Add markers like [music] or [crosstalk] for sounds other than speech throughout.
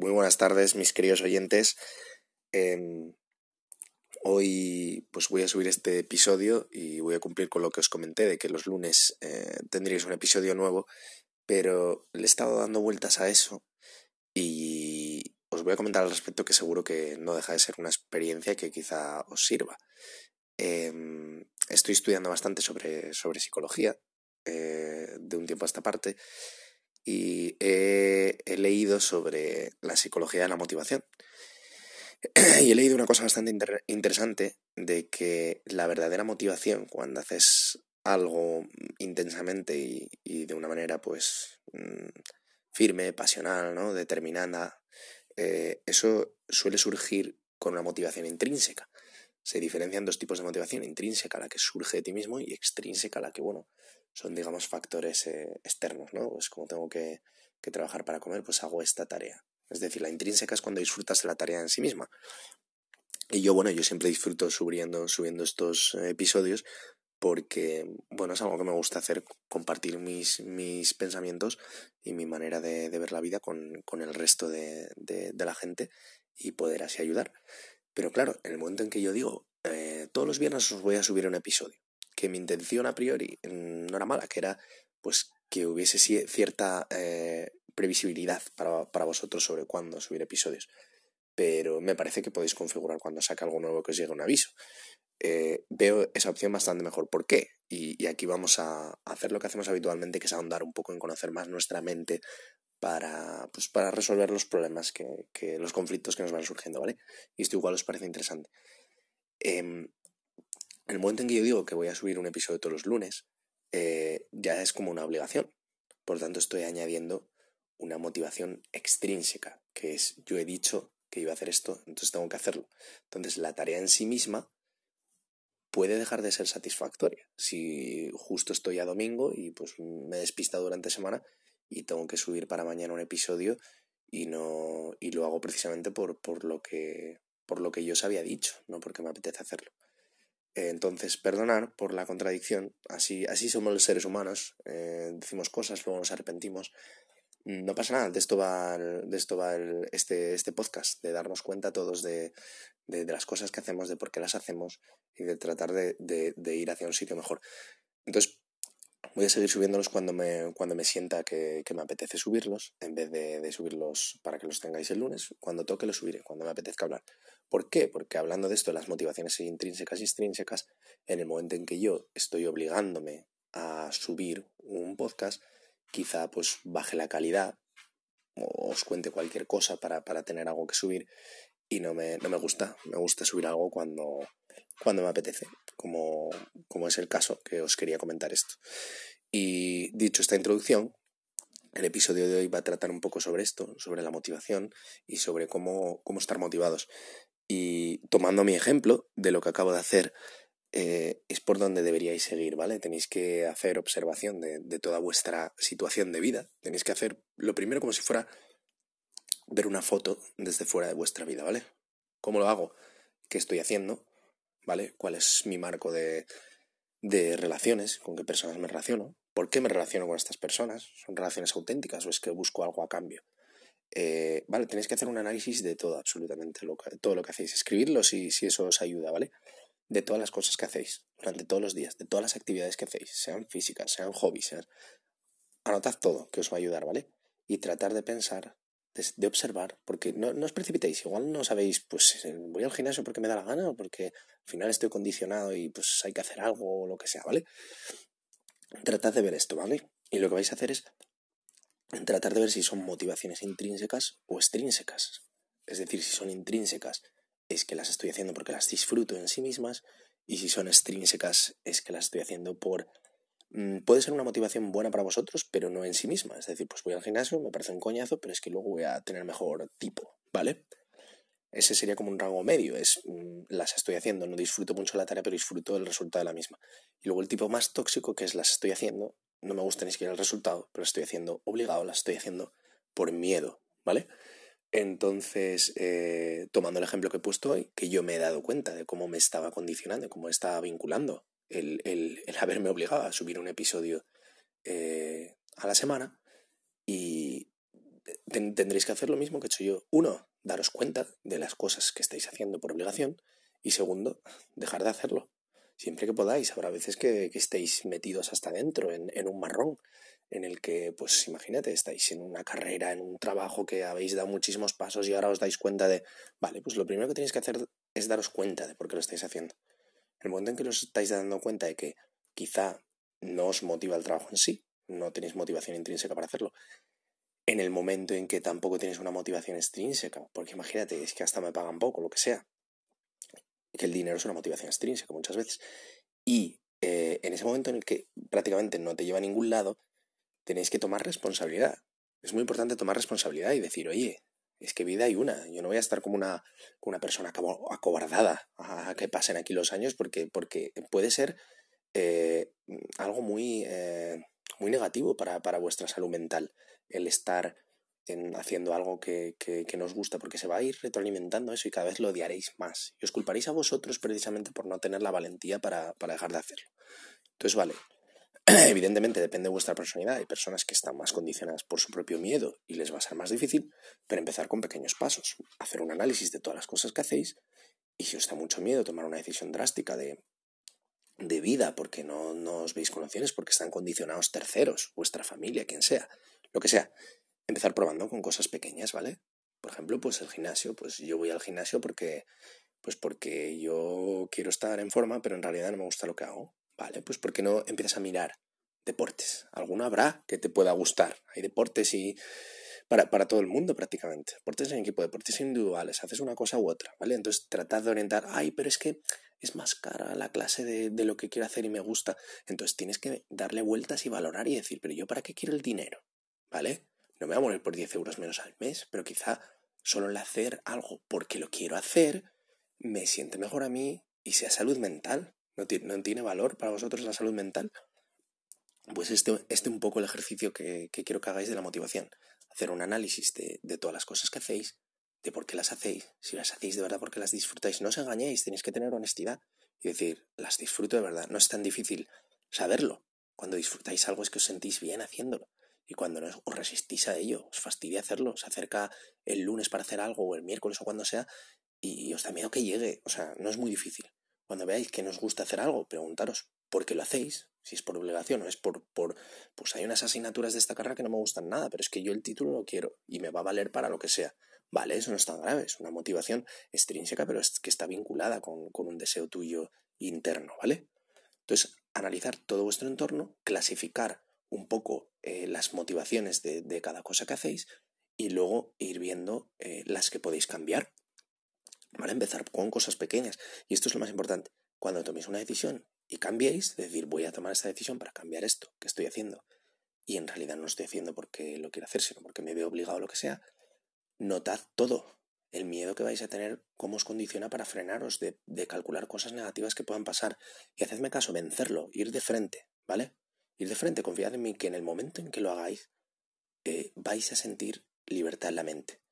Muy buenas tardes, mis queridos oyentes. Em, hoy pues voy a subir este episodio y voy a cumplir con lo que os comenté de que los lunes eh, tendríais un episodio nuevo, pero le he estado dando vueltas a eso y os voy a comentar al respecto que seguro que no deja de ser una experiencia que quizá os sirva. Em, estoy estudiando bastante sobre, sobre psicología eh, de un tiempo a esta parte y he, leído sobre la psicología de la motivación. [clears throat] y he leído una cosa bastante interesante de que la verdadera motivación cuando haces algo intensamente y, de una manera pues mm, firme, pasional, ¿no? determinada, eh, eso suele surgir con una motivación intrínseca. Se diferencian dos tipos de motivación, intrínseca, la que surge de ti mismo, y extrínseca, la que, bueno, son, digamos, factores eh, externos, ¿no? Pues como tengo que, que trabajar para comer, pues hago esta tarea. Es decir, la intrínseca es cuando disfrutas de la tarea en sí misma. Y yo, bueno, yo siempre disfruto subiendo, subiendo estos episodios porque, bueno, es algo que me gusta hacer, compartir mis, mis pensamientos y mi manera de, ver la vida con, con el resto de, de, la gente y poder así ayudar. Pero claro, en el momento en que yo digo, eh, todos los viernes os voy a subir un episodio, que mi intención a priori mm, no era mala, que era pues que hubiese cierta eh, previsibilidad para, para, vosotros sobre cuándo subir episodios. Pero me parece que podéis configurar cuando saque algo nuevo que os llegue un aviso. Eh, veo esa opción bastante mejor. ¿Por qué? Y, aquí vamos a hacer lo que hacemos habitualmente, que es ahondar un poco en conocer más nuestra mente para, pues, para resolver los problemas, que, que, los conflictos que nos van surgiendo, ¿vale? Y esto igual os parece interesante. Eh, el momento en que yo digo que voy a subir un episodio todos los lunes, eh, ya es como una obligación. Por tanto, estoy añadiendo una motivación extrínseca, que es yo he dicho que iba a hacer esto, entonces tengo que hacerlo. Entonces, la tarea en sí misma puede dejar de ser satisfactoria. Si justo estoy a domingo y pues me he despistado durante semana y tengo que subir para mañana un episodio y no y lo hago precisamente por, por lo que por lo que yo os había dicho, no porque me apetece hacerlo. Entonces, perdonar por la contradicción, así, así somos los seres humanos, eh, decimos cosas, luego nos arrepentimos. No pasa nada, de esto va, de esto va este, este podcast, de darnos cuenta todos de, de, las cosas que hacemos, de por qué las hacemos y de tratar de, de, ir hacia un sitio mejor. Entonces, voy a seguir subiéndolos cuando me, cuando me sienta que, que me apetece subirlos, en vez de, subirlos para que los tengáis el lunes. Cuando toque los subiré, cuando me apetezca hablar. ¿Por qué? Porque hablando de esto, las motivaciones intrínsecas y extrínsecas, en el momento en que yo estoy obligándome a subir un podcast, quizá pues baje la calidad o os cuente cualquier cosa para, para tener algo que subir y no me, no me gusta. Me gusta subir algo cuando, cuando me apetece, como, como es el caso que os quería comentar esto. Y dicho esta introducción, el episodio de hoy va a tratar un poco sobre esto, sobre la motivación y sobre cómo, cómo estar motivados. Y tomando mi ejemplo de lo que acabo de hacer, eh, es por donde deberíais seguir, ¿vale? Tenéis que hacer observación de, de, toda vuestra situación de vida. Tenéis que hacer lo primero como si fuera ver una foto desde fuera de vuestra vida, ¿vale? ¿Cómo lo hago? ¿Qué estoy haciendo? ¿Vale? ¿Cuál es mi marco de, de relaciones? ¿Con qué personas me relaciono? ¿Por qué me relaciono con estas personas? ¿Son relaciones auténticas o es que busco algo a cambio? Eh, vale, tenéis que hacer un análisis de todo, absolutamente, lo todo lo que hacéis. Escribirlo si, si eso os ayuda, ¿vale? De todas las cosas que hacéis durante todos los días, de todas las actividades que hacéis, sean físicas, sean hobbies, sean... Anotad todo, que os va a ayudar, ¿vale? Y tratar de pensar, de, observar, porque no, no, os precipitéis, igual no sabéis, pues eh, voy al gimnasio porque me da la gana o porque al final estoy condicionado y pues hay que hacer algo o lo que sea, ¿vale? Tratad de ver esto, ¿vale? Y lo que vais a hacer es tratar de ver si son motivaciones intrínsecas o extrínsecas. Es decir, si son intrínsecas es que las estoy haciendo porque las disfruto en sí mismas y si son extrínsecas es que las estoy haciendo por... Mm, puede ser una motivación buena para vosotros, pero no en sí misma. Es decir, pues voy al gimnasio, me parece un coñazo, pero es que luego voy a tener mejor tipo, ¿vale? Ese sería como un rango medio, es mm, las estoy haciendo, no disfruto mucho la tarea, pero disfruto el resultado de la misma. Y luego el tipo más tóxico, que es las estoy haciendo, no me gusta ni siquiera el resultado, pero estoy haciendo obligado, la estoy haciendo por miedo, ¿vale? Entonces, eh, tomando el ejemplo que he puesto hoy, que yo me he dado cuenta de cómo me estaba condicionando, cómo estaba vinculando el, el, el haberme obligado a subir un episodio eh, a la semana y tendréis que hacer lo mismo que he hecho yo. Uno, daros cuenta de las cosas que estáis haciendo por obligación. Y segundo, dejar de hacerlo. Siempre que podáis. Habrá veces que, estéis metidos hasta dentro, en, en, un marrón, en el que, pues imagínate, estáis en una carrera, en un trabajo que habéis dado muchísimos pasos y ahora os dais cuenta de, vale, pues lo primero que tenéis que hacer es daros cuenta de por qué lo estáis haciendo. El momento en que os estáis dando cuenta de que quizá no os motiva el trabajo en sí, no tenéis motivación intrínseca para hacerlo, en el momento en que tampoco tienes una motivación extrínseca, porque imagínate, es que hasta me pagan poco, lo que sea, que el dinero es una motivación extrínseca muchas veces, y eh, en ese momento en el que prácticamente no te lleva a ningún lado, tenéis que tomar responsabilidad. Es muy importante tomar responsabilidad y decir, oye, es que vida hay una. Yo no voy a estar como una, una persona acobardada a que pasen aquí los años porque, porque puede ser eh, algo muy, eh, muy negativo para, para, vuestra salud mental el estar en, haciendo algo que, que, que, nos gusta, porque se va a ir retroalimentando eso y cada vez lo odiaréis más. Y os culparéis a vosotros precisamente por no tener la valentía para, para dejar de hacerlo. Entonces, vale, [clears throat] evidentemente depende de vuestra personalidad. Hay personas que están más condicionadas por su propio miedo y les va a ser más difícil, pero empezar con pequeños pasos. Hacer un análisis de todas las cosas que hacéis y si os da mucho miedo tomar una decisión drástica de, de vida porque no, no os veis con opciones, porque están condicionados terceros, vuestra familia, quien sea, lo que sea, empezar probando con cosas pequeñas, ¿vale? Por ejemplo, pues el gimnasio, pues yo voy al gimnasio porque pues porque yo quiero estar en forma, pero en realidad no me gusta lo que hago. Vale, pues ¿por qué no empiezas a mirar deportes? Alguno habrá que te pueda gustar. Hay deportes y para, para todo el mundo prácticamente. Deportes en equipo, deportes individuales. Haces una cosa u otra, ¿vale? Entonces tratad de orientar, ay, pero es que es más cara la clase de, de lo que quiero hacer y me gusta. Entonces tienes que darle vueltas y valorar y decir, pero yo para qué quiero el dinero, ¿vale? No me voy a morir por 10 euros menos al mes, pero quizá solo el hacer algo porque lo quiero hacer me siente mejor a mí y sea salud mental. ¿No tiene, valor para vosotros la salud mental? Pues este, este un poco el ejercicio que, quiero que hagáis de la motivación. Hacer un análisis de, de, todas las cosas que hacéis, de por qué las hacéis, si las hacéis de verdad porque las disfrutáis. No os engañéis, tenéis que tener honestidad y decir, las disfruto de verdad. No es tan difícil saberlo. Cuando disfrutáis algo es que os sentís bien haciéndolo. Y cuando no os resistís a ello, os fastidia hacerlo, se acerca el lunes para hacer algo o el miércoles o cuando sea y os da miedo que llegue. O sea, no es muy difícil. Cuando veáis que nos gusta hacer algo, preguntaros por qué lo hacéis, si es por obligación o es por, por, pues hay unas asignaturas de esta carrera que no me gustan nada, pero es que yo el título lo quiero y me va a valer para lo que sea. Vale, eso no es tan grave, es una motivación extrínseca, pero es que está vinculada con, con un deseo tuyo interno, ¿vale? Entonces, analizar todo vuestro entorno, clasificar un poco eh, las motivaciones de, cada cosa que hacéis y luego ir viendo eh, las que podéis cambiar. ¿Vale? Empezar con cosas pequeñas. Y esto es lo más importante. Cuando toméis una decisión y cambiéis, decir, voy a tomar esta decisión para cambiar esto que estoy haciendo, y en realidad no lo estoy haciendo porque lo quiero hacer, sino porque me veo obligado a lo que sea, notad todo. El miedo que vais a tener, cómo os condiciona para frenaros de, calcular cosas negativas que puedan pasar. Y hacedme caso, vencerlo, ir de frente, ¿vale? Ir de frente, confiad en mí que en el momento en que lo hagáis, eh, vais a sentir libertad en la mente.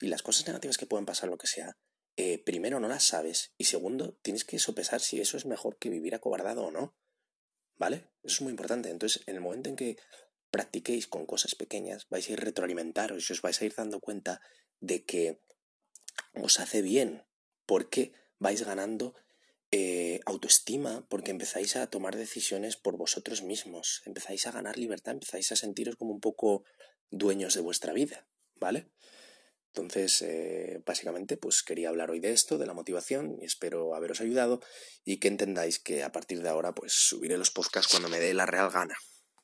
Y las cosas negativas que puedan pasar, lo que sea, eh, primero no las sabes y segundo tienes que sopesar si eso es mejor que vivir acobardado o no. ¿Vale? Eso es muy importante. Entonces, en el momento en que practiquéis con cosas pequeñas, vais a ir retroalimentaros y os vais a ir dando cuenta de que os hace bien porque vais ganando eh, autoestima, porque empezáis a tomar decisiones por vosotros mismos, empezáis a ganar libertad, empezáis a sentiros como un poco dueños de vuestra vida, ¿vale? Entonces, eh, básicamente, pues quería hablar hoy de esto, de la motivación, y espero haberos ayudado y que entendáis que a partir de ahora, pues subiré los podcasts cuando me dé la real gana.